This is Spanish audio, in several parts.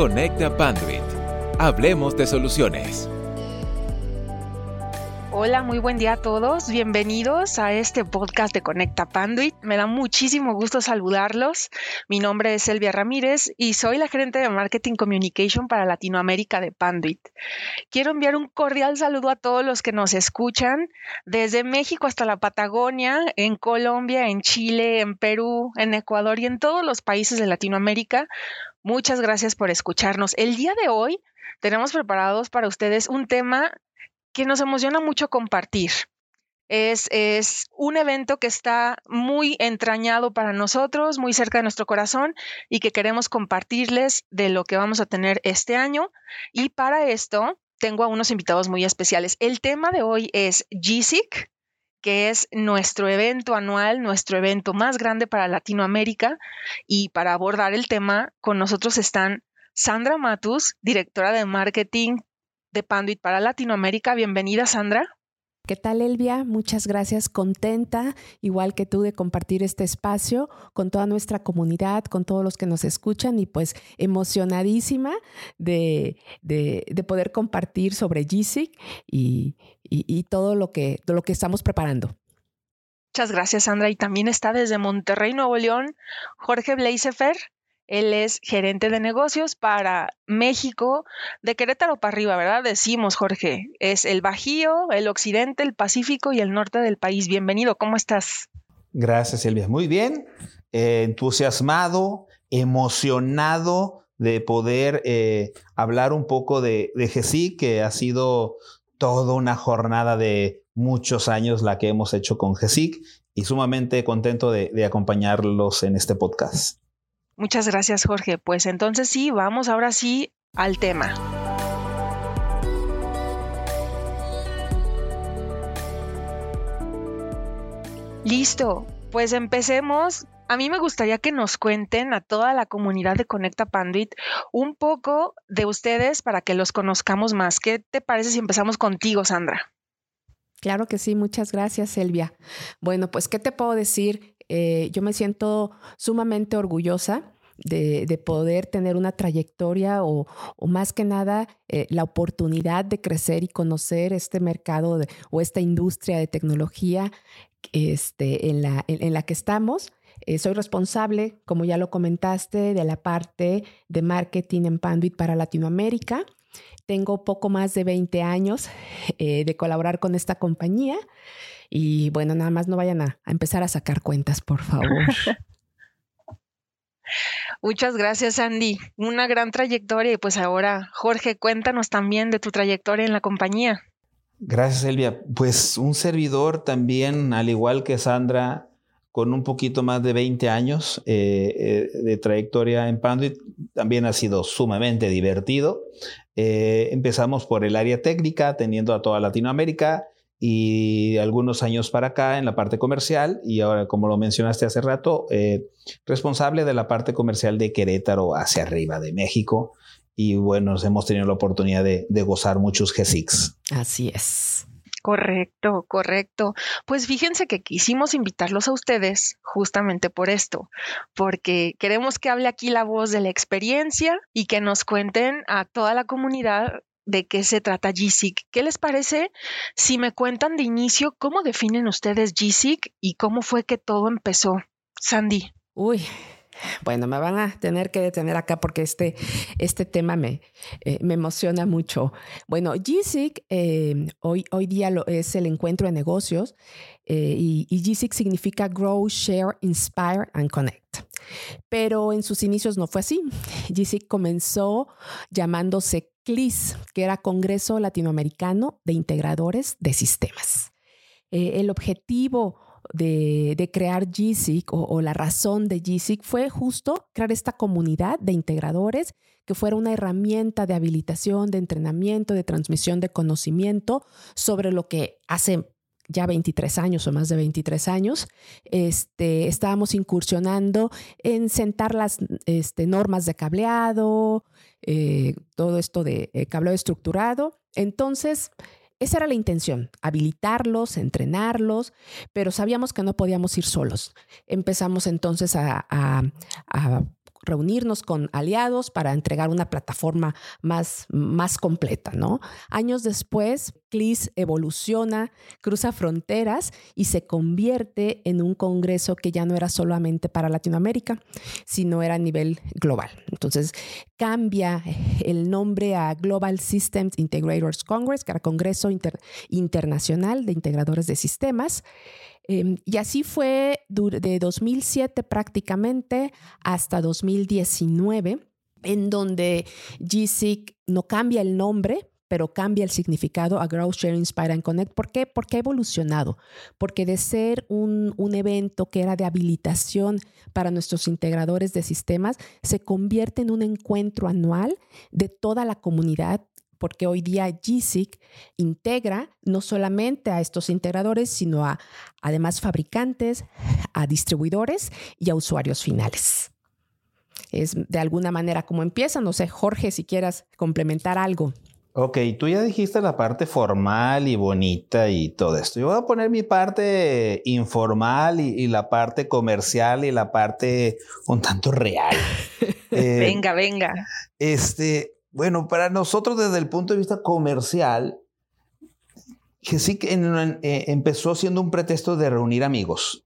Conecta Panduit. Hablemos de soluciones. Hola, muy buen día a todos. Bienvenidos a este podcast de Conecta Panduit. Me da muchísimo gusto saludarlos. Mi nombre es Elvia Ramírez y soy la gerente de Marketing Communication para Latinoamérica de Panduit. Quiero enviar un cordial saludo a todos los que nos escuchan desde México hasta la Patagonia, en Colombia, en Chile, en Perú, en Ecuador y en todos los países de Latinoamérica. Muchas gracias por escucharnos. El día de hoy tenemos preparados para ustedes un tema que nos emociona mucho compartir. Es, es, un evento que está muy entrañado para nosotros, muy cerca de nuestro corazón y que queremos compartirles de lo que vamos a tener este año. Y para esto tengo a unos invitados muy especiales. El tema de hoy es GSIC, que es nuestro evento anual, nuestro evento más grande para Latinoamérica. Y para abordar el tema, con nosotros están Sandra Matus, directora de marketing de Panduit para Latinoamérica. Bienvenida, Sandra. ¿Qué tal, Elvia? Muchas gracias. Contenta, igual que tú, de compartir este espacio con toda nuestra comunidad, con todos los que nos escuchan y pues emocionadísima de, poder compartir sobre GSIC y, y, todo lo que, lo que estamos preparando. Muchas gracias, Sandra. Y también está desde Monterrey, Nuevo León, Jorge Bleisefer. Él es gerente de negocios para México, de Querétaro para arriba, ¿verdad? Decimos, Jorge, es el Bajío, el Occidente, el Pacífico y el norte del país. Bienvenido, ¿cómo estás? Gracias, Silvia. Muy bien, eh, entusiasmado, emocionado de poder eh, hablar un poco de, de que ha sido toda una jornada de muchos años la que hemos hecho con GESIC y sumamente contento de acompañarlos en este podcast. Muchas gracias, Jorge. Pues entonces sí, vamos ahora sí al tema. Listo, pues empecemos. A mí me gustaría que nos cuenten a toda la comunidad de Conecta Panduit un poco de ustedes para que los conozcamos más. ¿Qué te parece si empezamos contigo, Sandra? Claro que sí, muchas gracias, Elvia. Bueno, pues, ¿qué te puedo decir? Eh, yo me siento sumamente orgullosa de, poder tener una trayectoria o, más que nada eh, la oportunidad de crecer y conocer este mercado o esta industria de tecnología este, en, la, en, la que estamos. Eh, soy responsable, como ya lo comentaste, de la parte de marketing en Panduit para Latinoamérica. Tengo poco más de 20 años de colaborar con esta compañía. Y bueno, nada más no vayan a, empezar a sacar cuentas, por favor. Muchas gracias, Andy. Una gran trayectoria y pues ahora, Jorge, cuéntanos también de tu trayectoria en la compañía. Gracias, Elvia. Pues un servidor también, al igual que Sandra, con un poquito más de 20 años eh, eh, de trayectoria en Panduit, también ha sido sumamente divertido. Eh, empezamos por el área técnica, teniendo a toda Latinoamérica y algunos años para acá en la parte comercial y ahora, como lo mencionaste hace rato, eh, responsable de la parte comercial de Querétaro hacia arriba de México. Y bueno, hemos tenido la oportunidad de, de gozar muchos G6. Así es. Correcto, correcto. Pues fíjense que quisimos invitarlos a ustedes justamente por esto, porque queremos que hable aquí la voz de la experiencia y que nos cuenten a toda la comunidad de qué se trata GSIC. ¿Qué les parece si me cuentan de inicio cómo definen ustedes GSIC y cómo fue que todo empezó? Sandy. Uy, bueno, me van a tener que detener acá porque este, este tema me, eh, me emociona mucho. Bueno, GSIC eh, hoy, hoy día lo, es el encuentro de negocios eh, y, y GSIC significa Grow, Share, Inspire and Connect. Pero en sus inicios no fue así. GSIC comenzó llamándose CLIS, que era Congreso Latinoamericano de Integradores de Sistemas. el objetivo de, crear GSIC o, la razón de GSIC fue justo crear esta comunidad de integradores que fuera una herramienta de habilitación, de entrenamiento, de transmisión de conocimiento sobre lo que hace ya 23 años o más de 23 años, este, estábamos incursionando en sentar las este, normas de cableado, eh, todo esto de eh, cableado estructurado. Entonces, esa era la intención, habilitarlos, entrenarlos, pero sabíamos que no podíamos ir solos. Empezamos entonces a, reunirnos con aliados para entregar una plataforma más, más completa, ¿no? Años después, CLIS evoluciona, cruza fronteras y se convierte en un congreso que ya no era solamente para Latinoamérica, sino era a nivel global. Entonces, cambia el nombre a Global Systems Integrators Congress, que era Congreso Internacional de Integradores de Sistemas. Em, y así fue de 2007 prácticamente hasta 2019, en donde GSIC no cambia el nombre, pero cambia el significado a Growth Share Inspire and Connect. ¿Por qué? Porque ha evolucionado. Porque de ser un, evento que era de habilitación para nuestros integradores de sistemas, se convierte en un encuentro anual de toda la comunidad porque hoy día GSIC integra no solamente a estos integradores, sino a además fabricantes, a distribuidores y a usuarios finales. Es de alguna manera como empieza. No sé, Jorge, si quieras complementar algo. Ok, tú ya dijiste la parte formal y bonita y todo esto. Yo voy a poner mi parte informal y, la parte comercial y la parte un tanto real. Eh, venga, venga. Este, bueno, para nosotros desde el punto de vista comercial, que eh, empezó siendo un pretexto de reunir amigos.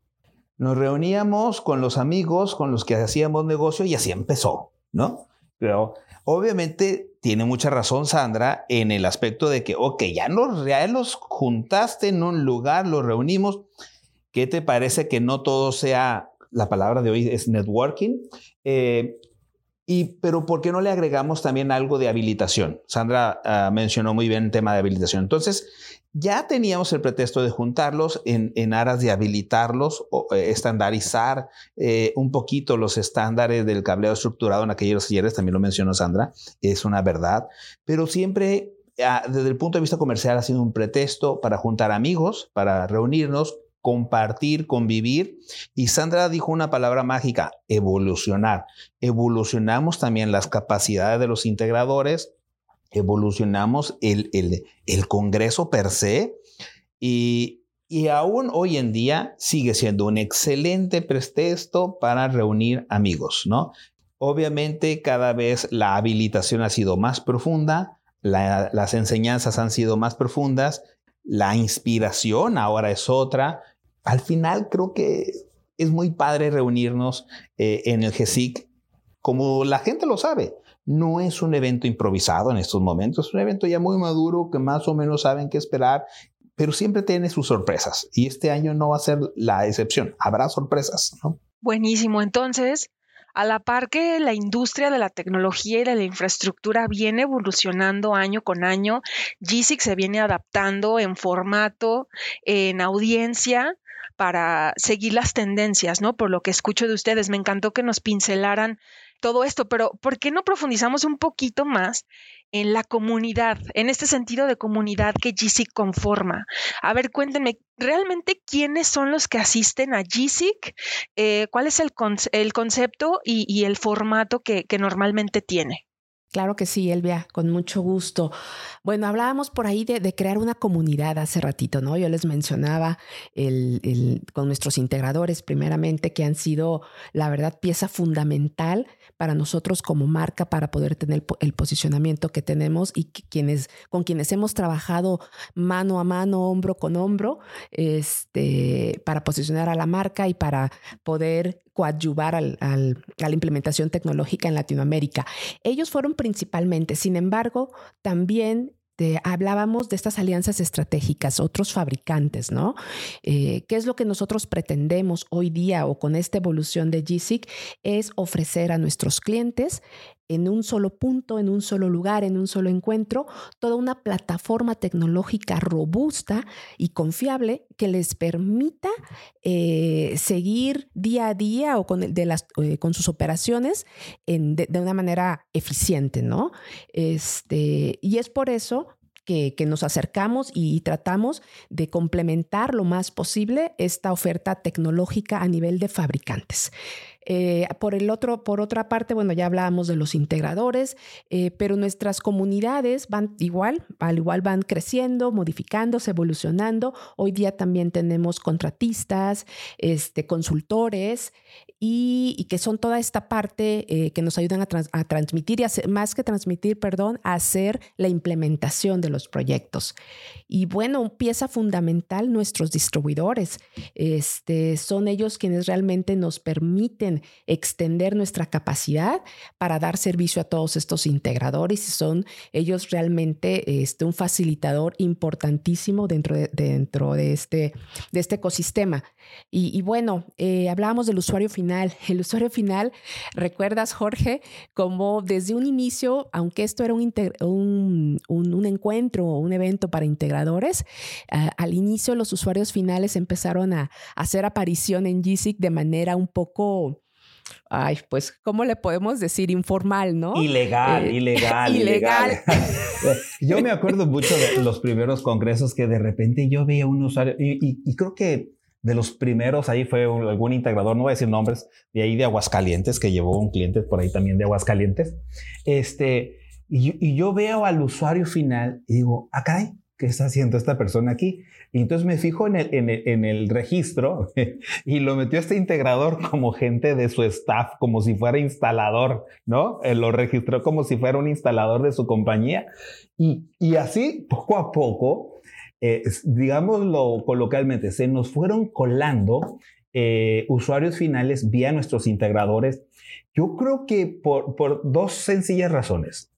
Nos reuníamos con los amigos con los que hacíamos negocio y así empezó, ¿no? Pero obviamente tiene mucha razón Sandra en el aspecto de que, ok, ya nos, ya los juntaste en un lugar, los reunimos. ¿Qué te parece que no todo sea, la palabra de hoy es networking? Eh, y, pero ¿por qué no le agregamos también algo de habilitación? Sandra ah, mencionó muy bien el tema de habilitación. Entonces, ya teníamos el pretexto de juntarlos en, aras de habilitarlos, o, eh, estandarizar eh, un poquito los estándares del cableado estructurado en aquellos talleres, también lo mencionó Sandra, es una verdad, pero siempre ah, desde el punto de vista comercial ha sido un pretexto para juntar amigos, para reunirnos, compartir, convivir. Y Sandra dijo una palabra mágica, evolucionar. Evolucionamos también las capacidades de los integradores, evolucionamos el, el, Congreso per se y, y aún hoy en día sigue siendo un excelente pretexto para reunir amigos, ¿no? Obviamente cada vez la habilitación ha sido más profunda, las enseñanzas han sido más profundas, la inspiración ahora es otra, al final creo que es muy padre reunirnos eh, en el GESIC, como la gente lo sabe. No es un evento improvisado en estos momentos, es un evento ya muy maduro que más o menos saben qué esperar, pero siempre tiene sus sorpresas y este año no va a ser la excepción, habrá sorpresas, ¿no? Buenísimo, entonces, a la par que la industria de la tecnología y de la infraestructura viene evolucionando año con año, GSIC se viene adaptando en formato, en audiencia para seguir las tendencias, ¿no? Por lo que escucho de ustedes, me encantó que nos pincelaran todo esto, pero ¿por qué no profundizamos un poquito más en la comunidad, en este sentido de comunidad que GSIC conforma? A ver, cuéntenme, ¿realmente quiénes son los que asisten a GSIC? Eh, ¿Cuál es el, concepto y, el formato que normalmente tiene? Claro que sí, Elvia, con mucho gusto. Bueno, hablábamos por ahí de, crear una comunidad hace ratito, ¿no? Yo les mencionaba el, con nuestros integradores, primeramente, que han sido, la verdad, pieza fundamental para nosotros como marca para poder tener el, posicionamiento que tenemos y quienes, con quienes hemos trabajado mano a mano, hombro con hombro, este, para posicionar a la marca y para poder coadyuvar al, a la implementación tecnológica en Latinoamérica. Ellos fueron principalmente, sin embargo, también hablábamos de estas alianzas estratégicas, otros fabricantes, ¿no? Eh, ¿Qué es lo que nosotros pretendemos hoy día o con esta evolución de GSIC? Es ofrecer a nuestros clientes en un solo punto, en un solo lugar, en un solo encuentro, toda una plataforma tecnológica robusta y confiable que les permita eh, seguir día a día o con, eh, sus operaciones de, una manera eficiente, ¿no? Este, y es por eso que, nos acercamos y tratamos de complementar lo más posible esta oferta tecnológica a nivel de fabricantes. Eh, por el otro, por otra parte, bueno, ya hablábamos de los integradores, eh, pero nuestras comunidades van igual, al igual van creciendo, modificándose, evolucionando. Hoy día también tenemos contratistas, este, consultores y, que son toda esta parte eh, que nos ayudan a, transmitir y hacer, más que transmitir, perdón, a hacer la implementación de los proyectos. Y bueno, pieza fundamental, nuestros distribuidores. Este, son ellos quienes realmente nos permiten extender nuestra capacidad para dar servicio a todos estos integradores y son ellos realmente este, un facilitador importantísimo dentro de, dentro de, este, de este ecosistema. Y, bueno, eh, hablábamos del usuario final. El usuario final, ¿recuerdas, Jorge, como desde un inicio, aunque esto era un, un, un, encuentro o un evento para integradores, al inicio los usuarios finales empezaron a, hacer aparición en GSIC de manera un poco ay, pues, ¿cómo le podemos decir? Informal, ¿no? Ilegal, eh, ilegal, ilegal. yo me acuerdo mucho de los primeros congresos que de repente yo veía un usuario y creo que de los primeros ahí fue algún integrador, no voy a decir nombres, de ahí de Aguascalientes, que llevó un cliente por ahí también de Aguascalientes. Este, y, yo veo al usuario final y digo, acá, ah, ¿qué está haciendo esta persona aquí? Y entonces me fijo en el, en el, registro y lo metió este integrador como gente de su staff, como si fuera instalador, ¿no? Él lo registró como si fuera un instalador de su compañía. Y, y así, poco a poco, eh, digámoslo coloquialmente, se nos fueron colando eh, usuarios finales vía nuestros integradores. Yo creo que por, por dos sencillas razones.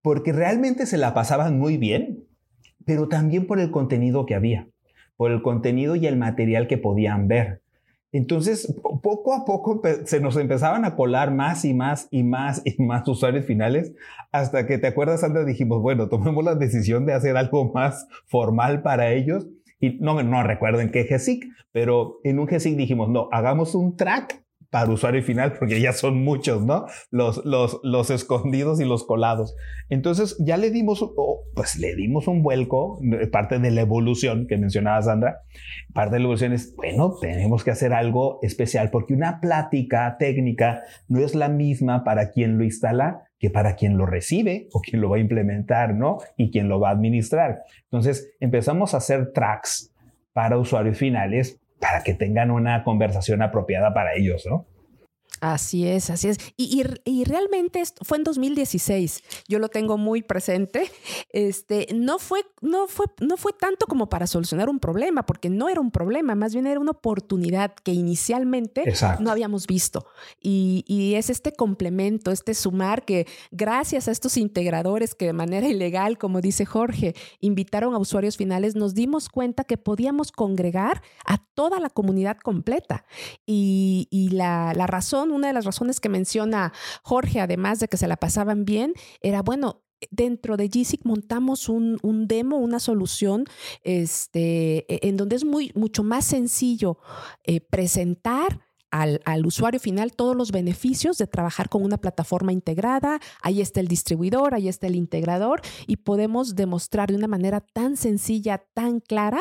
Porque realmente se la pasaban muy bien, pero también por el contenido que había, por el contenido y el material que podían ver. Entonces, poco a poco se nos empezaban a colar más y más y más y más usuarios finales, hasta que te acuerdas, antes dijimos, bueno, tomemos la decisión de hacer algo más formal para ellos. Y no, no recuerdo en qué GSIC, pero en un GSIC dijimos, no, hagamos un track para usuario final, porque ya son muchos, ¿no? Los, los, los escondidos y los colados. Entonces ya le dimos, pues le dimos un vuelco, parte de la evolución que mencionaba Sandra. Parte de la evolución es, bueno, tenemos que hacer algo especial, porque una plática técnica no es la misma para quien lo instala que para quien lo recibe o quien lo va a implementar, ¿no? Y quien lo va a administrar. Entonces empezamos a hacer tracks para usuarios finales para que tengan una conversación apropiada para ellos, ¿no? Así es, así es. Y, realmente fue en 2016, yo lo tengo muy presente. Este, no, fue, no, fue, no fue tanto como para solucionar un problema, porque no era un problema, más bien era una oportunidad que inicialmente no habíamos visto. Y, y, es este complemento, este sumar que gracias a estos integradores que de manera ilegal, como dice Jorge, invitaron a usuarios finales, nos dimos cuenta que podíamos congregar a toda la comunidad completa. Y, y la, la razón una de las razones que menciona Jorge, además de que se la pasaban bien, era, bueno, dentro de GSIC montamos un, demo, una solución este, e, en donde es muy, mucho más sencillo eh, presentar al, usuario final todos los beneficios de trabajar con una plataforma integrada. Ahí está el distribuidor, ahí está el integrador y podemos demostrar de una manera tan sencilla, tan clara,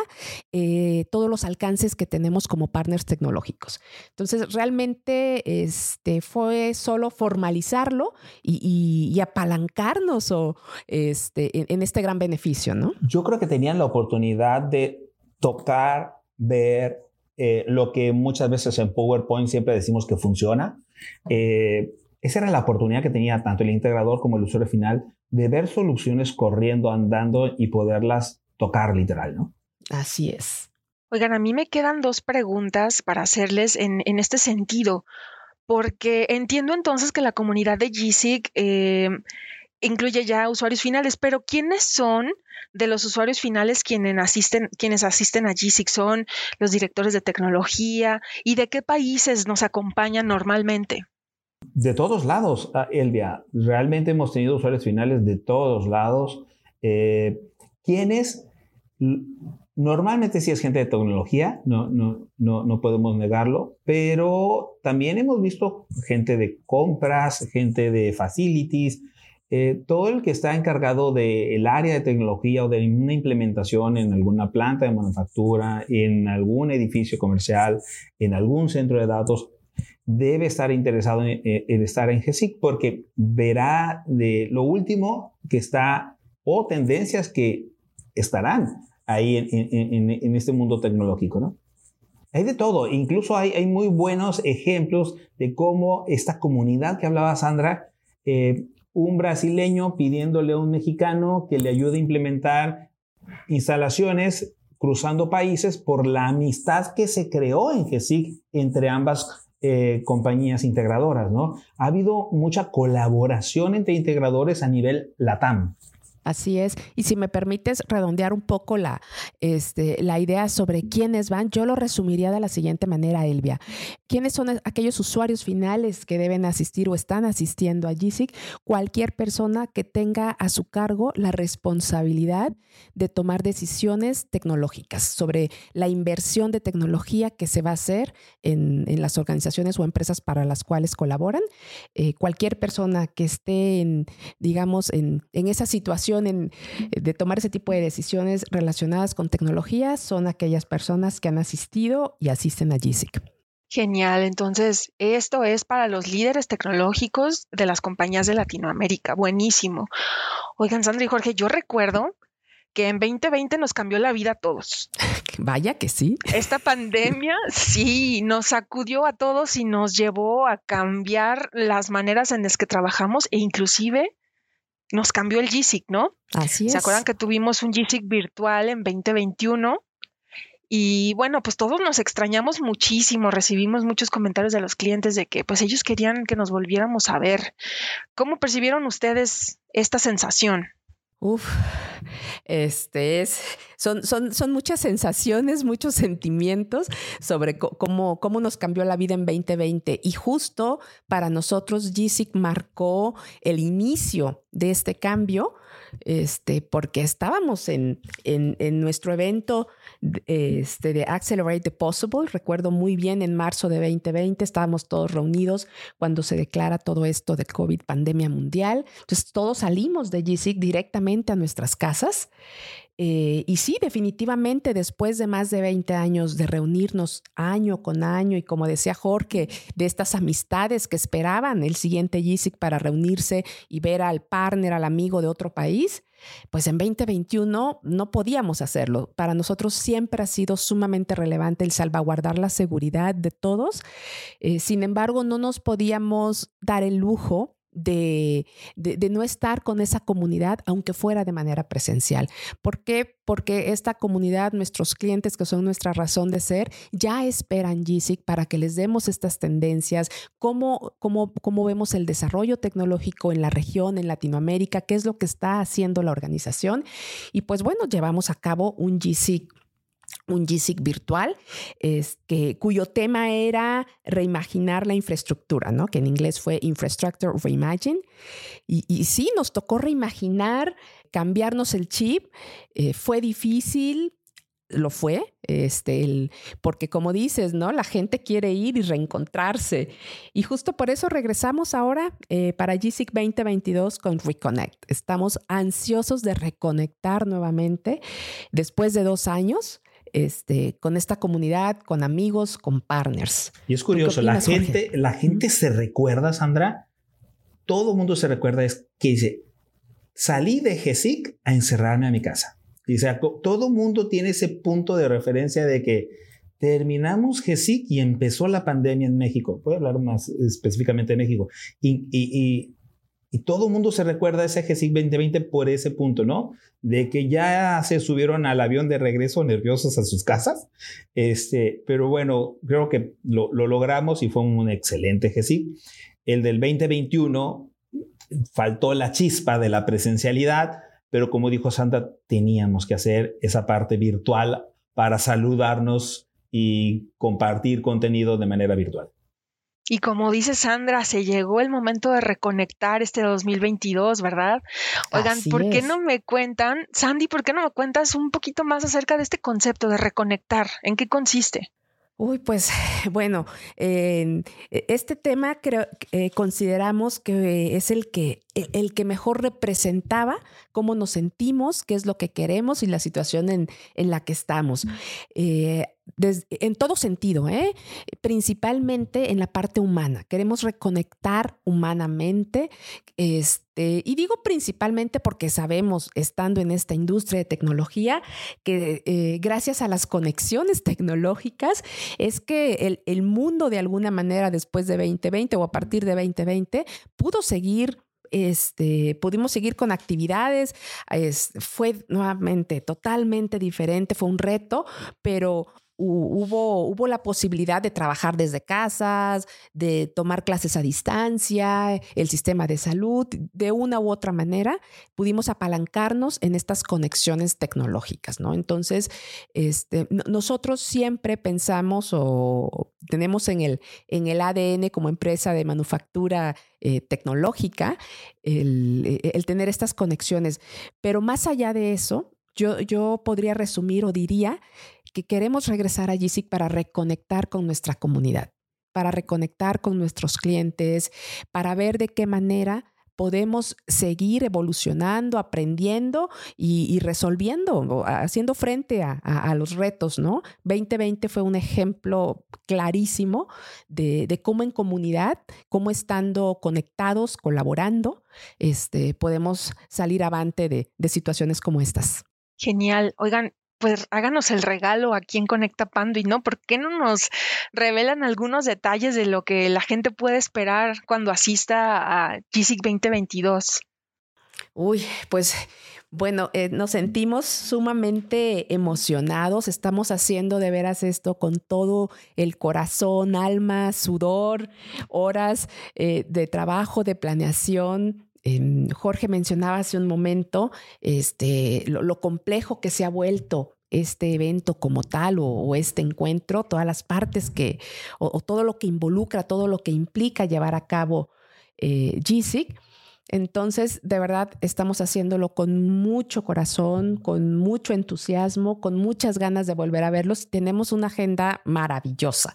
eh, todos los alcances que tenemos como partners tecnológicos. Entonces, realmente este, fue solo formalizarlo y, apalancarnos o, este, en, en este gran beneficio, ¿no? Yo creo que tenían la oportunidad de tocar, ver, eh, lo que muchas veces en PowerPoint siempre decimos que funciona. Eh, esa era la oportunidad que tenía tanto el integrador como el usuario final de ver soluciones corriendo, andando y poderlas tocar literal, ¿no? Así es. Oigan, a mí me quedan dos preguntas para hacerles en, este sentido, porque entiendo entonces que la comunidad de GSIG eh, incluye ya usuarios finales, pero ¿quiénes son de los usuarios finales quienes asisten, quienes asisten a GSIC? ¿Son los directores de tecnología? ¿Y de qué países nos acompañan normalmente? De todos lados, ah, Elvia. Realmente hemos tenido usuarios finales de todos lados. Eh, quienes normalmente sí es gente de tecnología, no, no, no, no podemos negarlo, pero también hemos visto gente de compras, gente de facilities, eh, todo el que está encargado del área de tecnología o de una implementación en alguna planta de manufactura, en algún edificio comercial, en algún centro de datos, debe estar interesado en, estar en GESIC porque verá de lo último que está o tendencias que estarán ahí en, este mundo tecnológico, ¿no? Hay de todo, incluso hay, hay, muy buenos ejemplos de cómo esta comunidad que hablaba Sandra, eh, un brasileño pidiéndole a un mexicano que le ayude a implementar instalaciones cruzando países por la amistad que se creó en GESIC entre ambas eh, compañías integradoras, ¿no? Ha habido mucha colaboración entre integradores a nivel LATAM. Así es. Y si me permites redondear un poco la, este, la idea sobre quiénes van, yo lo resumiría de la siguiente manera, Elvia. ¿Quiénes son aquellos usuarios finales que deben asistir o están asistiendo a GISIC? Cualquier persona que tenga a su cargo la responsabilidad de tomar decisiones tecnológicas sobre la inversión de tecnología que se va a hacer en, las organizaciones o empresas para las cuales colaboran. Eh, cualquier persona que esté en, digamos, en, esa situación de tomar ese tipo de decisiones relacionadas con tecnología son aquellas personas que han asistido y asisten a GISIC. Genial, entonces esto es para los líderes tecnológicos de las compañías de Latinoamérica. Buenísimo. Oigan, Sandra y Jorge, yo recuerdo que en 2020 nos cambió la vida a todos. Vaya que sí. Esta pandemia sí nos sacudió a todos y nos llevó a cambiar las maneras en las que trabajamos e inclusive nos cambió el GSIC, ¿no? Así es. ¿Se acuerdan que tuvimos un GSIC virtual en 2021? Y bueno, pues todos nos extrañamos muchísimo, recibimos muchos comentarios de los clientes de que pues ellos querían que nos volviéramos a ver. ¿Cómo percibieron ustedes esta sensación? Uf, este es, son, son, son muchas sensaciones, muchos sentimientos sobre cómo, cómo nos cambió la vida en 2020. Y justo para nosotros, GSIC marcó el inicio de este cambio este, porque estábamos en, en, nuestro evento este, de Accelerate the Possible. Recuerdo muy bien en marzo de 2020, estábamos todos reunidos cuando se declara todo esto de COVID pandemia mundial. Entonces todos salimos de GSIC directamente a nuestras casas eh, y sí, definitivamente después de más de 20 años de reunirnos año con año y como decía Jorge, de estas amistades que esperaban el siguiente GISIC para reunirse y ver al partner, al amigo de otro país, pues en 2021 no podíamos hacerlo. Para nosotros siempre ha sido sumamente relevante el salvaguardar la seguridad de todos. Eh, sin embargo, no nos podíamos dar el lujo de, no estar con esa comunidad, aunque fuera de manera presencial. ¿Por qué? Porque esta comunidad, nuestros clientes que son nuestra razón de ser, ya esperan GSIC para que les demos estas tendencias, cómo, cómo, cómo vemos el desarrollo tecnológico en la región, en Latinoamérica, qué es lo que está haciendo la organización. Y pues bueno, llevamos a cabo un GSIC un GSIC virtual, es que, cuyo tema era reimaginar la infraestructura, ¿no? que en inglés fue Infrastructure Reimagine. Y, y sí, nos tocó reimaginar, cambiarnos el chip. Eh, fue difícil, lo fue, este, el, porque como dices, ¿no? La gente quiere ir y reencontrarse. Y justo por eso regresamos ahora eh, para GSIC 2022 con Reconnect. Estamos ansiosos de reconectar nuevamente después de dos años este, con esta comunidad, con amigos, con partners. Y es curioso, la gente, la gente se recuerda, Sandra, todo el mundo se recuerda es que dice, salí de GESIC a encerrarme a mi casa. Sea, todo el mundo tiene ese punto de referencia de que terminamos GESIC y empezó la pandemia en México. Voy a hablar más específicamente de México. y, y y todo el mundo se recuerda ese GSIC 2020 por ese punto, ¿no? De que ya se subieron al avión de regreso nerviosos a sus casas. Este, pero bueno, creo que lo, logramos y fue un excelente GSIC. El del 2021 faltó la chispa de la presencialidad, pero como dijo Santa, teníamos que hacer esa parte virtual para saludarnos y compartir contenido de manera virtual. Y como dice Sandra, se llegó el momento de reconectar este 2022, ¿verdad? Oigan, ¿por qué no me cuentan, Sandy, por qué no me cuentas un poquito más acerca de este concepto de reconectar? ¿En qué consiste? Uy, pues bueno, e, este tema creo, eh, consideramos que es el que el, que mejor representaba cómo nos sentimos, qué es lo que queremos y la situación en, la que estamos. Eh, en todo sentido, ¿eh? principalmente en la parte humana. Queremos reconectar humanamente. Este, y digo principalmente porque sabemos, estando en esta industria de tecnología, que eh, gracias a las conexiones tecnológicas es que el, el mundo de alguna manera después de 2020 o a partir de 2020 pudo seguir este, pudimos seguir con actividades. fue nuevamente totalmente diferente, fue un reto, pero hubo, hubo la posibilidad de trabajar desde casas, de tomar clases a distancia, el sistema de salud, de una u otra manera, pudimos apalancarnos en estas conexiones tecnológicas, ¿no? Entonces, este, nosotros siempre pensamos o tenemos en el, en el ADN como empresa de manufactura eh, tecnológica el, el tener estas conexiones, pero más allá de eso, yo, yo podría resumir o diría que queremos regresar a GISIC para reconectar con nuestra comunidad, para reconectar con nuestros clientes, para ver de qué manera podemos seguir evolucionando, aprendiendo y, resolviendo, haciendo frente a, los retos, ¿no? 2020 fue un ejemplo clarísimo de, cómo en comunidad, cómo estando conectados, colaborando, este, podemos salir avante de, de situaciones como estas. Genial. Oigan, pues háganos el regalo aquí en Conecta y ¿no? ¿Por qué no nos revelan algunos detalles de lo que la gente puede esperar cuando asista a GISIC 2022? Uy, pues bueno, eh, nos sentimos sumamente emocionados. Estamos haciendo de veras esto con todo el corazón, alma, sudor, horas eh, de trabajo, de planeación, Em, Jorge mencionaba hace un momento este, lo, complejo que se ha vuelto este evento como tal o, este encuentro, todas las partes que, o, todo lo que involucra, todo lo que implica llevar a cabo eh, GSIC. Entonces, de verdad, estamos haciéndolo con mucho corazón, con mucho entusiasmo, con muchas ganas de volver a verlos. Tenemos una agenda maravillosa.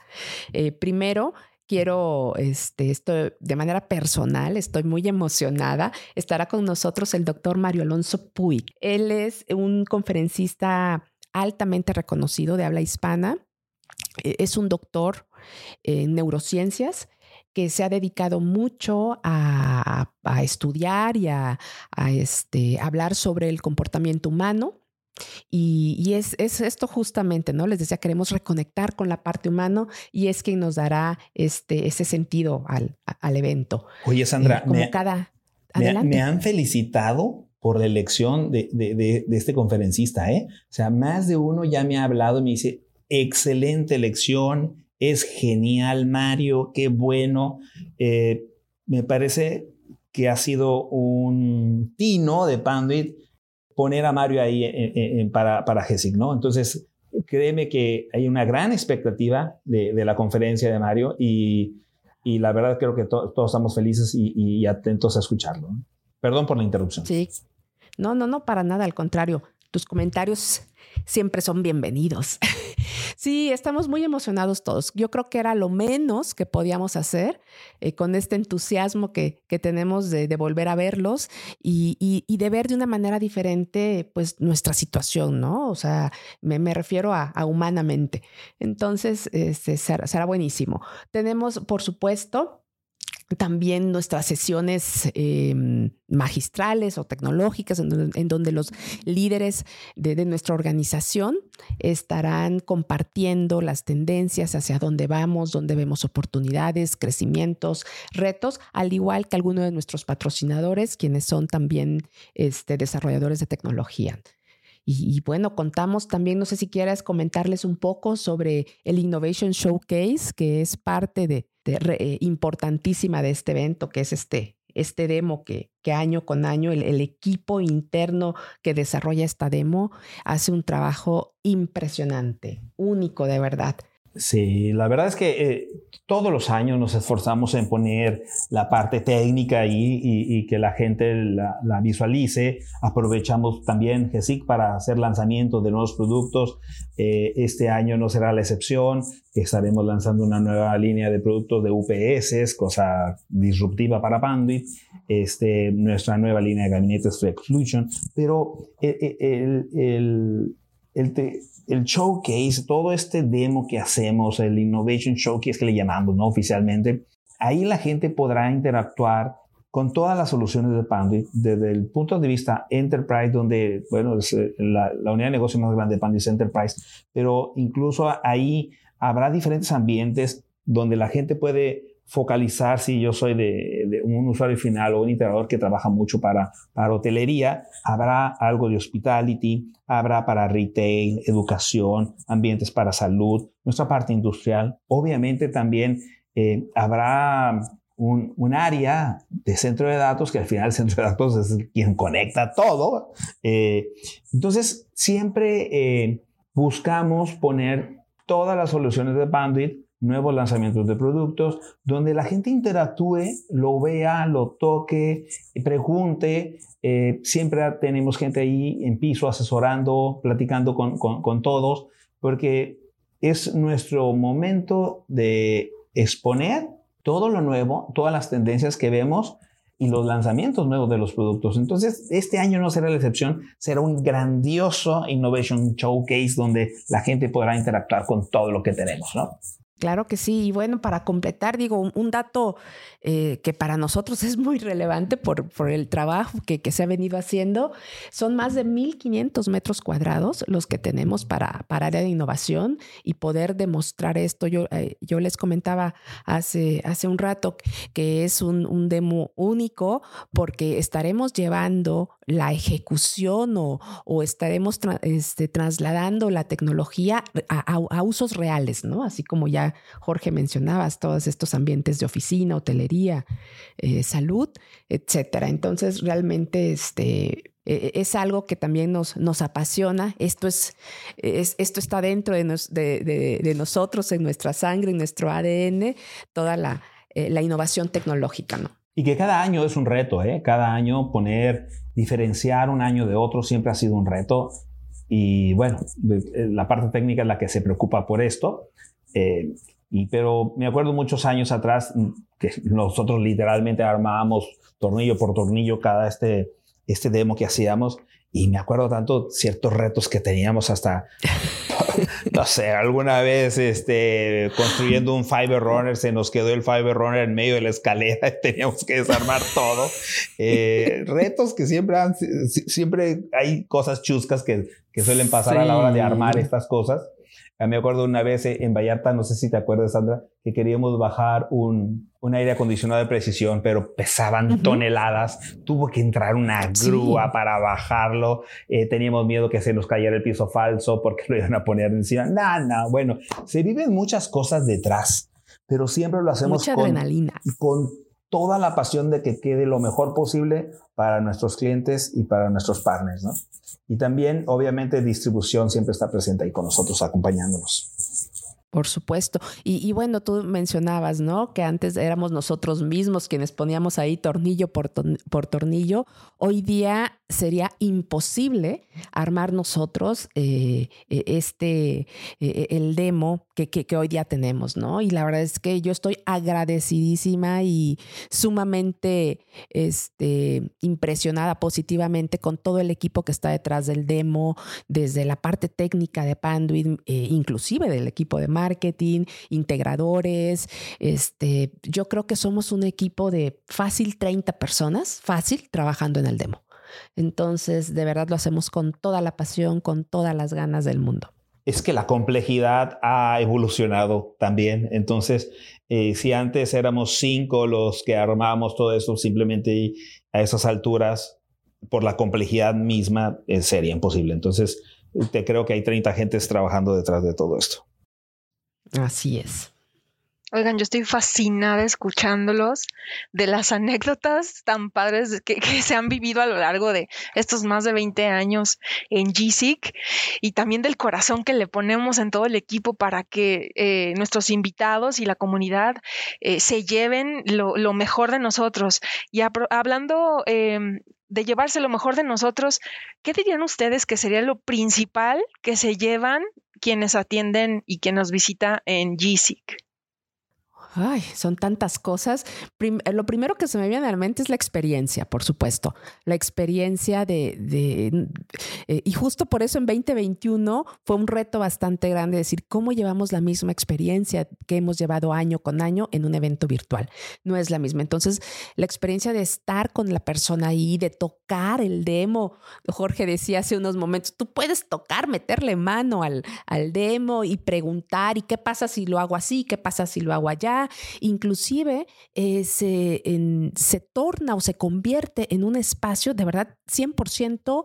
Eh, primero, quiero, este, esto de manera personal, estoy muy emocionada. Estará con nosotros el doctor Mario Alonso Puig. Él es un conferencista altamente reconocido de habla hispana. E, es un doctor en neurociencias que se ha dedicado mucho a, estudiar y a, este, hablar sobre el comportamiento humano y, es, esto justamente, ¿no? Les decía, queremos reconectar con la parte humana y es quien nos dará este, ese sentido al, al evento. Oye, Sandra, eh, me, cada, me, han felicitado por la elección de, de, de, este conferencista, ¿eh? O sea, más de uno ya me ha hablado y me dice, excelente elección, es genial, Mario, qué bueno. Eh, me parece que ha sido un tino de Panduit poner a Mario ahí para, para GESIC, ¿no? Entonces, créeme que hay una gran expectativa de, la conferencia de Mario y, la verdad creo que todos estamos felices y, atentos a escucharlo. Perdón por la interrupción. Sí. No, no, no, para nada, al contrario. Tus comentarios siempre son bienvenidos. sí, estamos muy emocionados todos. Yo creo que era lo menos que podíamos hacer eh, con este entusiasmo que, tenemos de, volver a verlos y, de ver de una manera diferente pues nuestra situación, ¿no? O sea, me, refiero a, humanamente. Entonces, este, será buenísimo. Tenemos, por supuesto, también nuestras sesiones em, magistrales o tecnológicas, en donde, los líderes de, nuestra organización estarán compartiendo las tendencias hacia dónde vamos, dónde vemos oportunidades, crecimientos, retos, al igual que algunos de nuestros patrocinadores, quienes son también este, desarrolladores de tecnología. Y, bueno, contamos también, no sé si quieras comentarles un poco sobre el Innovation Showcase, que es parte de, eh, importantísima de este evento, que es este, este demo que, que año con año el, el, equipo interno que desarrolla esta demo hace un trabajo impresionante, único de verdad. Sí, la verdad es que eh, todos los años nos esforzamos en poner la parte técnica ahí y, que la gente la, visualice. Aprovechamos también GESIC para hacer lanzamientos de nuevos productos. Eh, este año no será la excepción. Estaremos lanzando una nueva línea de productos de UPS, cosa disruptiva para Panduit. este, nuestra nueva línea de gabinetes FlexFlution, pero el, el, el, el, showcase, todo este demo que hacemos, el Innovation Showcase que le llamamos ¿no? oficialmente, ahí la gente podrá interactuar con todas las soluciones de Panduit desde el punto de vista enterprise, donde, bueno, es eh, la, la unidad de negocio más grande de Panduit es enterprise, pero incluso ahí habrá diferentes ambientes donde la gente puede focalizar si yo soy de, un usuario final o un integrador que trabaja mucho para, para hotelería, habrá algo de hospitality, habrá para retail, educación, ambientes para salud, nuestra parte industrial. Obviamente también eh, habrá un, área de centro de datos, que al final el centro de datos es quien conecta todo. Eh, entonces, siempre eh, buscamos poner todas las soluciones de Bandwidth, nuevos lanzamientos de productos, donde la gente interactúe, lo vea, lo toque, pregunte. Eh, siempre tenemos gente ahí en piso asesorando, platicando con, con todos, porque es nuestro momento de exponer todo lo nuevo, todas las tendencias que vemos y los lanzamientos nuevos de los productos. Entonces, este año no será la excepción, será un grandioso Innovation Showcase donde la gente podrá interactuar con todo lo que tenemos, ¿no? Claro que sí. Y bueno, para completar, digo, un, dato eh, que para nosotros es muy relevante por, por el trabajo que, que, se ha venido haciendo, son más de 1.500 metros cuadrados los que tenemos para, para área de innovación y poder demostrar esto. Yo, eh, yo les comentaba hace, hace un rato que es un, un demo único porque estaremos llevando la ejecución o, o estaremos este, trasladando la tecnología a, a usos reales, ¿no? Así como ya Jorge mencionabas, todos estos ambientes de oficina, hotelería, eh, salud, etcétera. Entonces, realmente este, e, e, es algo que también nos, nos apasiona. Esto, es, esto está dentro de, de, nosotros, en nuestra sangre, en nuestro ADN, toda la, eh, la innovación tecnológica, ¿no? Y que cada año es un reto, ¿eh? Cada año poner, diferenciar un año de otro siempre ha sido un reto. Y bueno, la parte técnica es la que se preocupa por esto, eh, y, pero me acuerdo muchos años atrás mm, que nosotros literalmente armábamos tornillo por tornillo cada este, este demo que hacíamos. Y me acuerdo tanto ciertos retos que teníamos hasta, no sé, alguna vez este, construyendo un Fiber Runner, se nos quedó el Fiber Runner en medio de la escalera y teníamos que desarmar todo. Eh, retos que siempre, han, siempre hay cosas chuscas que, que suelen pasar a la hora de armar estas cosas. Me acuerdo una vez en Vallarta, no sé si te acuerdas, Sandra, que queríamos bajar un, un aire acondicionado de precisión, pero pesaban toneladas. Tuvo que entrar una grúa para bajarlo. Eh, teníamos miedo que se nos cayera el piso falso porque lo iban a poner encima. No, no, bueno, se viven muchas cosas detrás, pero siempre lo hacemos Mucha adrenalina. con toda la pasión de que quede lo mejor posible para nuestros clientes y para nuestros partners, ¿no? Y también, obviamente, distribución siempre está presente ahí con nosotros, acompañándonos. Por supuesto. Y, bueno, tú mencionabas, ¿no? Que antes éramos nosotros mismos quienes poníamos ahí tornillo por, por tornillo. Hoy día sería imposible armar nosotros eh, e, este, e, e, el demo que, hoy día tenemos, ¿no? Y la verdad es que yo estoy agradecidísima y sumamente este, impresionada positivamente con todo el equipo que está detrás del demo, desde la parte técnica de Panduit, eh, inclusive del equipo de marketing, integradores. Este, yo creo que somos un equipo de fácil 30 personas, fácil, trabajando en el demo. Entonces, de verdad lo hacemos con toda la pasión, con todas las ganas del mundo. Es que la complejidad ha evolucionado también. Entonces, eh, si antes éramos cinco los que armábamos todo eso, simplemente a esas alturas, por la complejidad misma, eh, sería imposible. Entonces, te creo que hay 30 gentes trabajando detrás de todo esto. Así es. Oigan, yo estoy fascinada escuchándolos de las anécdotas tan padres que, se han vivido a lo largo de estos más de 20 años en GSIC y también del corazón que le ponemos en todo el equipo para que eh, nuestros invitados y la comunidad eh, se lleven lo, mejor de nosotros. Y hablando em, de llevarse lo mejor de nosotros, ¿qué dirían ustedes que sería lo principal que se llevan quienes atienden y quien nos visita en GSIC? Ay, son tantas cosas. Eh, lo primero que se me viene a la mente es la experiencia, por supuesto. La experiencia de... Eh, y justo por eso en 2021 fue un reto bastante grande decir cómo llevamos la misma experiencia que hemos llevado año con año en un evento virtual. No es la misma. Entonces, la experiencia de estar con la persona ahí, de tocar el demo. Jorge decía hace unos momentos, tú puedes tocar, meterle mano al, al demo y preguntar, ¿y qué pasa si lo hago así? ¿Qué pasa si lo hago allá? Inclusive eh, se, se torna o se convierte en un espacio de verdad 100%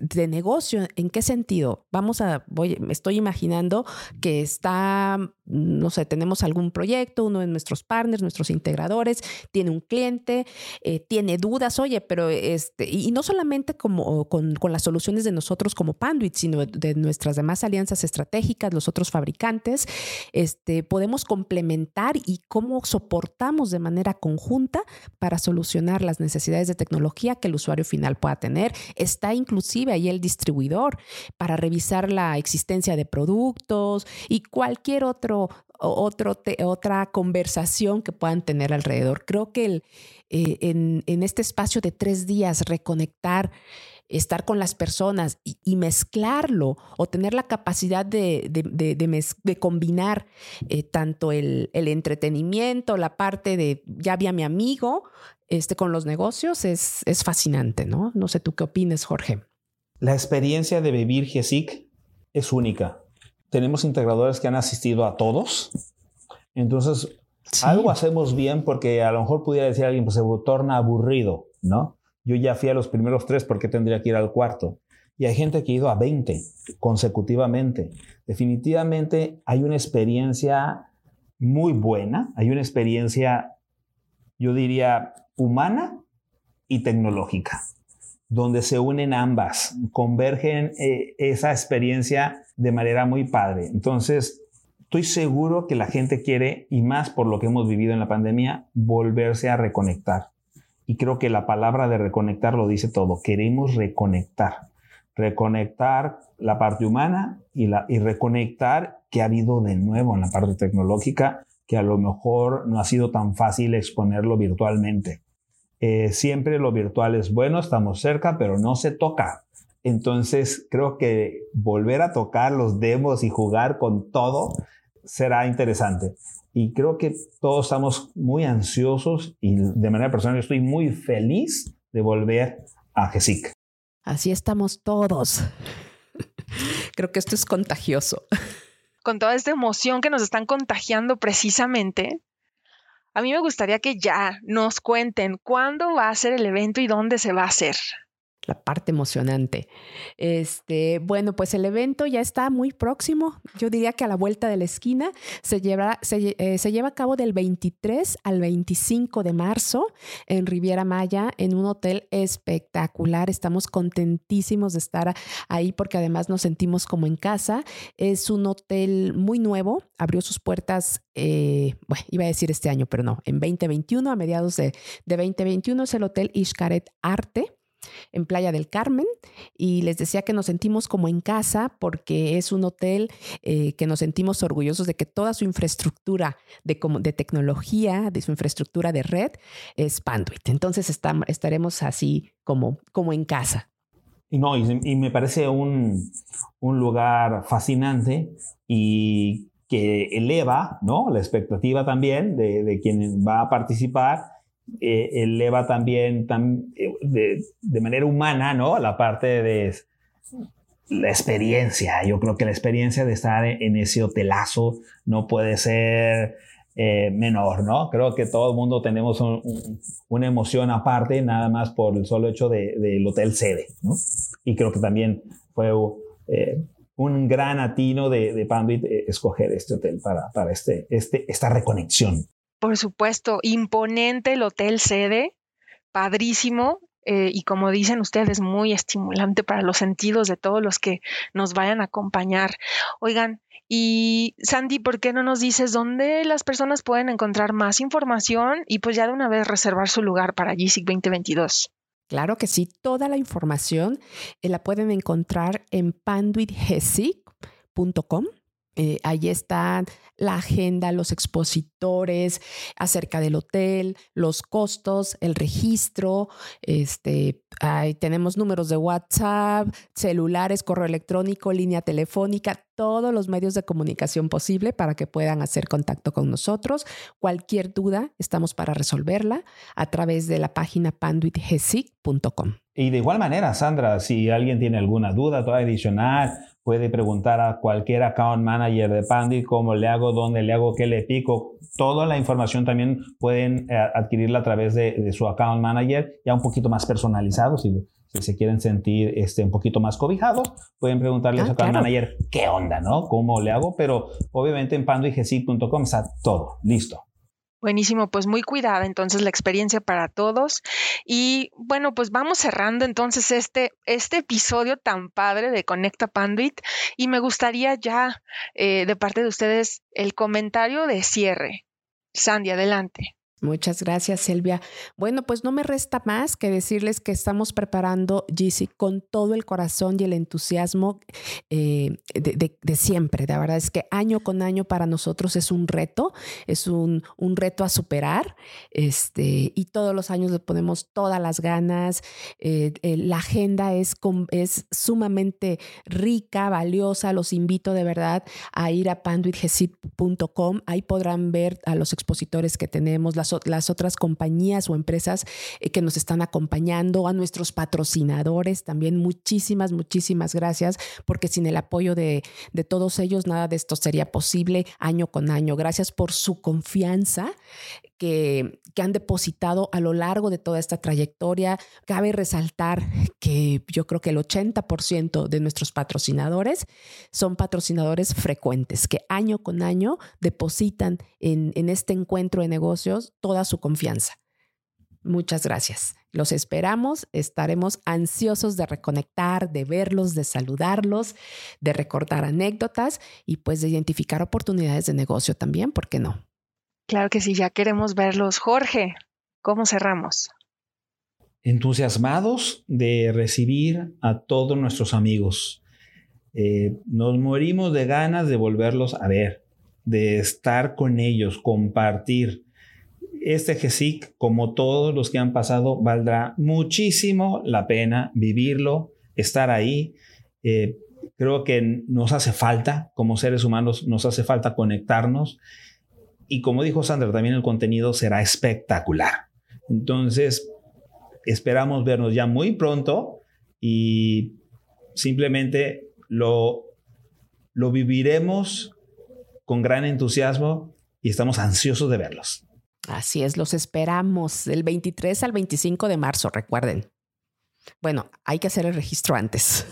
de negocio, ¿en qué sentido? Vamos a, voy, estoy imaginando que está, no sé, tenemos algún proyecto, uno de nuestros partners, nuestros integradores, tiene un cliente, eh, tiene dudas, oye, pero este, y no solamente como con, con, las soluciones de nosotros como Panduit, sino de nuestras demás alianzas estratégicas, los otros fabricantes, este, podemos complementar y cómo soportamos de manera conjunta para solucionar las necesidades de tecnología que el usuario final pueda tener. Está incluso inclusive ahí el distribuidor para revisar la existencia de productos y cualquier otro, otro otra conversación que puedan tener alrededor. Creo que el, eh, en, este espacio de tres días reconectar estar con las personas y, mezclarlo o tener la capacidad de, de, combinar eh, tanto el, el, entretenimiento, la parte de ya vi a mi amigo este, con los negocios es, es fascinante, ¿no? No sé tú qué opines, Jorge. La experiencia de vivir GESIC es única. Tenemos integradores que han asistido a todos. Entonces, algo hacemos bien porque a lo mejor pudiera decir alguien, pues se torna aburrido, ¿no? Yo ya fui a los primeros tres, ¿por qué tendría que ir al cuarto? Y hay gente que ha ido a 20 consecutivamente. Definitivamente hay una experiencia muy buena, hay una experiencia, yo diría, humana y tecnológica donde se unen ambas, convergen eh, esa experiencia de manera muy padre. Entonces, estoy seguro que la gente quiere, y más por lo que hemos vivido en la pandemia, volverse a reconectar. Y creo que la palabra de reconectar lo dice todo. Queremos reconectar. Reconectar la parte humana y, y reconectar que ha habido de nuevo en la parte tecnológica, que a lo mejor no ha sido tan fácil exponerlo virtualmente. Eh, siempre lo virtual es bueno, estamos cerca, pero no se toca. Entonces creo que volver a tocar los demos y jugar con todo será interesante. Y creo que todos estamos muy ansiosos y de manera personal yo estoy muy feliz de volver a GESIC. Así estamos todos. creo que esto es contagioso. Con toda esta emoción que nos están contagiando precisamente, a mí me gustaría que ya nos cuenten cuándo va a ser el evento y dónde se va a hacer la parte emocionante. Este, bueno, pues el evento ya está muy próximo. Yo diría que a la vuelta de la esquina se lleva, se, eh, lleva a cabo del 23 al 25 de marzo en Riviera Maya, en un hotel espectacular. Estamos contentísimos de estar ahí porque además nos sentimos como en casa. Es un hotel muy nuevo, abrió sus puertas, eh, bueno, iba a decir este año, pero no, en 2021, a mediados de, de 2021 es el Hotel Ishkaret Arte en Playa del Carmen y les decía que nos sentimos como en casa porque es un hotel eh, que nos sentimos orgullosos de que toda su infraestructura de, de tecnología, de su infraestructura de red es Panduit. Entonces estaremos así como, como en casa. Y, no, y, me parece un, un lugar fascinante y que eleva ¿no? la expectativa también de, de quien va a participar eh, eleva también eh, de, manera humana, ¿no? La parte de la experiencia. Yo creo que la experiencia de estar en ese hotelazo no puede ser eh, menor, ¿no? Creo que todo el mundo tenemos una emoción aparte, nada más por el solo hecho del hotel sede, ¿no? Y creo que también fue un gran atino de, de escoger este hotel para, para este, este, esta reconexión. Por supuesto, imponente el hotel sede, padrísimo. Eh, y como dicen ustedes, muy estimulante para los sentidos de todos los que nos vayan a acompañar. Oigan, y Sandy, ¿por qué no nos dices dónde las personas pueden encontrar más información y pues ya de una vez reservar su lugar para GSIC 2022? Claro que sí, toda la información eh, la pueden encontrar en panduitgesic.com. Eh, ahí está la agenda, los expositores acerca del hotel, los costos, el registro, este, tenemos números de WhatsApp, celulares, correo electrónico, línea telefónica, todos los medios de comunicación posible para que puedan hacer contacto con nosotros. Cualquier duda, estamos para resolverla a través de la página panduitgesic.com. Y de igual manera, Sandra, si alguien tiene alguna duda toda adicional, puede preguntar a cualquier account manager de Panduit cómo le hago, dónde le hago, qué le pico. Toda la información también pueden eh, adquirirla a través de, su account manager, ya un poquito más personalizado. Si, se quieren sentir este, un poquito más cobijados, pueden preguntarle a su ah, account manager qué onda, ¿no? ¿Cómo le hago? Pero obviamente en panduitgesic.com está todo listo. Buenísimo, pues muy cuidada entonces la experiencia para todos. Y bueno, pues vamos cerrando entonces este, este episodio tan padre de Conecta Panduit y me gustaría ya eh, de parte de ustedes el comentario de cierre. Sandy, adelante. Muchas gracias, Silvia. Bueno, pues no me resta más que decirles que estamos preparando GC con todo el corazón y el entusiasmo eh, de, siempre. La verdad es que año con año para nosotros es un reto, es un, reto a superar. Este, y todos los años le ponemos todas las ganas. Eh, eh, la agenda es, es sumamente rica, valiosa. Los invito de verdad a ir a panduitgesit.com. Ahí podrán ver a los expositores que tenemos, las las, otras compañías o empresas eh, que nos están acompañando, a nuestros patrocinadores también. Muchísimas, muchísimas gracias, porque sin el apoyo de, de todos ellos nada de esto sería posible año con año. Gracias por su confianza que, han depositado a lo largo de toda esta trayectoria. Cabe resaltar que yo creo que el 80% de nuestros patrocinadores son patrocinadores frecuentes, que año con año depositan en, en este encuentro de negocios toda su confianza. Muchas gracias. Los esperamos, estaremos ansiosos de reconectar, de verlos, de saludarlos, de recordar anécdotas y pues de identificar oportunidades de negocio también, ¿por qué no? Claro que sí, ya queremos verlos. Jorge, ¿cómo cerramos? Entusiasmados de recibir a todos nuestros amigos. Eh, nos morimos de ganas de volverlos a ver, de estar con ellos, compartir. Este GESIC, como todos los que han pasado, valdrá muchísimo la pena vivirlo, estar ahí. Eh, creo que nos hace falta, como seres humanos, nos hace falta conectarnos y como dijo Sandra, también el contenido será espectacular. Entonces, esperamos vernos ya muy pronto y simplemente lo, lo viviremos con gran entusiasmo y estamos ansiosos de verlos. Así es, los esperamos del 23 al 25 de marzo, recuerden. Bueno, hay que hacer el registro antes.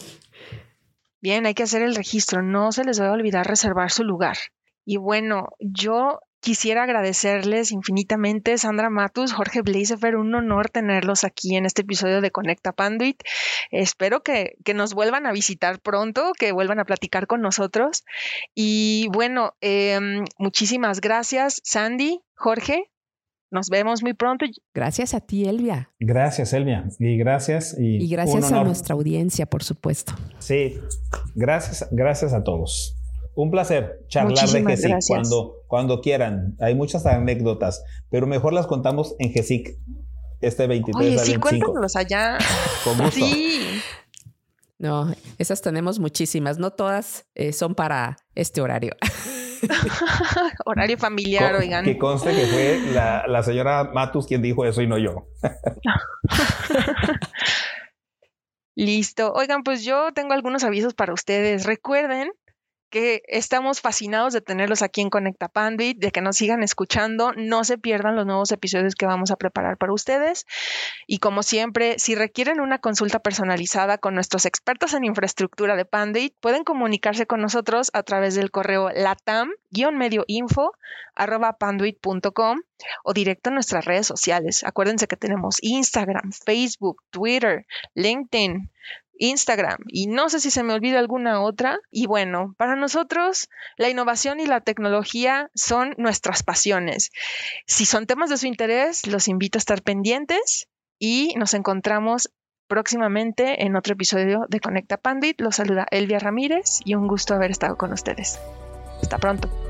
Bien, hay que hacer el registro. No se les va a olvidar reservar su lugar. Y bueno, yo Quisiera agradecerles infinitamente, Sandra Matus, Jorge Blasefer, un honor tenerlos aquí en este episodio de Conecta Panduit. Espero que, nos vuelvan a visitar pronto, que vuelvan a platicar con nosotros. Y bueno, em, muchísimas gracias, Sandy, Jorge. Nos vemos muy pronto. Gracias a ti, Elvia. Gracias, Elvia. Y gracias. Y, y gracias a nuestra audiencia, por supuesto. Sí, gracias, gracias a todos. Un placer charlar de GESIC cuando, cuando quieran. Hay muchas anécdotas, pero mejor las contamos en GESIC este 23 Oye, sí, cuéntanos allá. Sí. No, esas tenemos muchísimas. No todas eh, son para este horario. horario familiar, oigan. Que conste que fue la, la señora Matus quien dijo eso y no yo. Listo. Oigan, pues yo tengo algunos avisos para ustedes. Recuerden que estamos fascinados de tenerlos aquí en Conecta Panduit, de que nos sigan escuchando, no se pierdan los nuevos episodios que vamos a preparar para ustedes. Y como siempre, si requieren una consulta personalizada con nuestros expertos en infraestructura de Panduit, pueden comunicarse con nosotros a través del correo latam-medioinfo o directo en nuestras redes sociales. Acuérdense que tenemos Instagram, Facebook, Twitter, LinkedIn, Instagram y no sé si se me olvida alguna otra. Y bueno, para nosotros la innovación y la tecnología son nuestras pasiones. Si son temas de su interés, los invito a estar pendientes y nos encontramos próximamente en otro episodio de Conecta Pandit. Los saluda Elvia Ramírez y un gusto haber estado con ustedes. Hasta pronto.